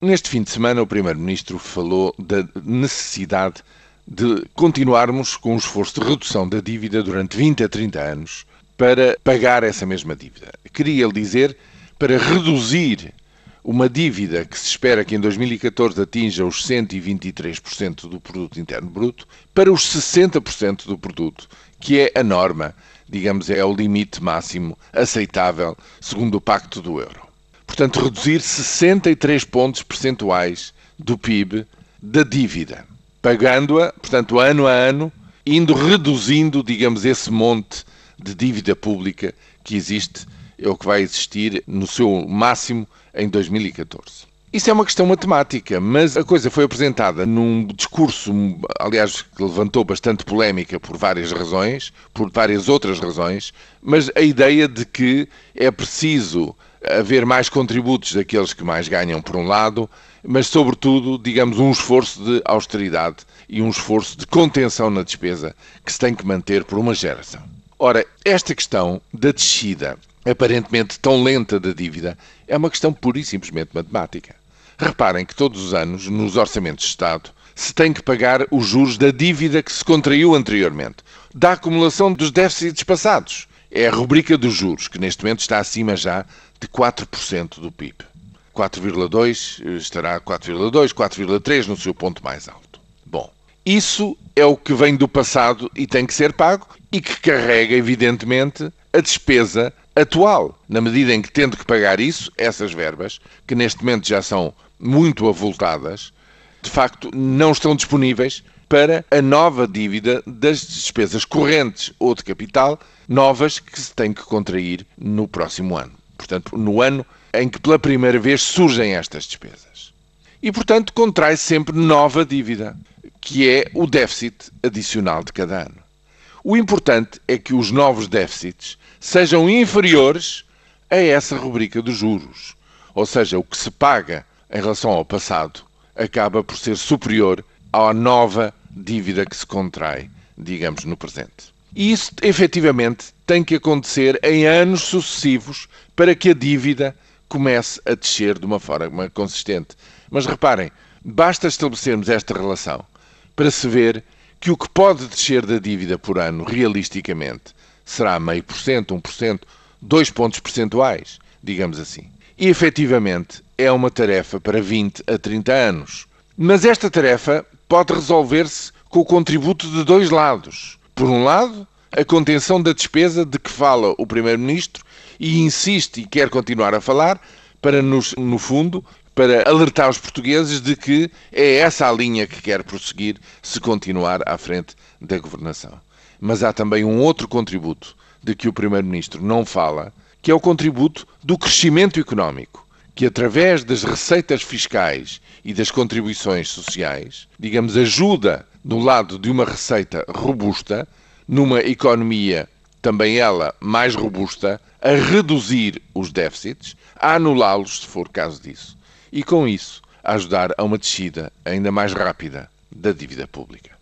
Neste fim de semana, o Primeiro-Ministro falou da necessidade de continuarmos com um esforço de redução da dívida durante 20 a 30 anos para pagar essa mesma dívida. Queria ele dizer para reduzir uma dívida que se espera que em 2014 atinja os 123% do produto interno bruto para os 60% do produto, que é a norma, digamos, é o limite máximo aceitável segundo o Pacto do Euro portanto, reduzir 63 pontos percentuais do PIB da dívida, pagando-a, portanto, ano a ano, indo reduzindo, digamos, esse monte de dívida pública que existe, é o que vai existir no seu máximo em 2014. Isso é uma questão matemática, mas a coisa foi apresentada num discurso, aliás, que levantou bastante polémica por várias razões, por várias outras razões, mas a ideia de que é preciso haver mais contributos daqueles que mais ganham, por um lado, mas, sobretudo, digamos, um esforço de austeridade e um esforço de contenção na despesa que se tem que manter por uma geração. Ora, esta questão da descida aparentemente tão lenta da dívida é uma questão pura e simplesmente matemática. Reparem que todos os anos, nos orçamentos de Estado, se tem que pagar os juros da dívida que se contraiu anteriormente, da acumulação dos déficits passados. É a rubrica dos juros, que neste momento está acima já de 4% do PIB. 4,2 eh, estará 4,2, 4,3 no seu ponto mais alto. Bom, isso é o que vem do passado e tem que ser pago e que carrega, evidentemente, a despesa atual, na medida em que, tendo que pagar isso, essas verbas, que neste momento já são muito avultadas, de facto não estão disponíveis para a nova dívida das despesas correntes ou de capital novas que se tem que contrair no próximo ano. Portanto, no ano em que pela primeira vez surgem estas despesas. E, portanto, contrai sempre nova dívida, que é o déficit adicional de cada ano. O importante é que os novos déficits sejam inferiores a essa rubrica dos juros. Ou seja, o que se paga em relação ao passado acaba por ser superior à nova dívida que se contrai, digamos, no presente. E isso, efetivamente, tem que acontecer em anos sucessivos para que a dívida comece a descer de uma forma consistente. Mas reparem, basta estabelecermos esta relação para se ver que o que pode descer da dívida por ano, realisticamente, será meio por cento, um por cento, dois pontos percentuais, digamos assim. E efetivamente é uma tarefa para 20 a 30 anos. Mas esta tarefa pode resolver-se com o contributo de dois lados. Por um lado, a contenção da despesa de que fala o Primeiro-Ministro e insiste e quer continuar a falar para, nos, no fundo, para alertar os portugueses de que é essa a linha que quer prosseguir se continuar à frente da governação. Mas há também um outro contributo de que o Primeiro-Ministro não fala, que é o contributo do crescimento económico que através das receitas fiscais e das contribuições sociais, digamos, ajuda do lado de uma receita robusta, numa economia também ela mais robusta, a reduzir os déficits, a anulá-los se for caso disso, e com isso a ajudar a uma descida ainda mais rápida da dívida pública.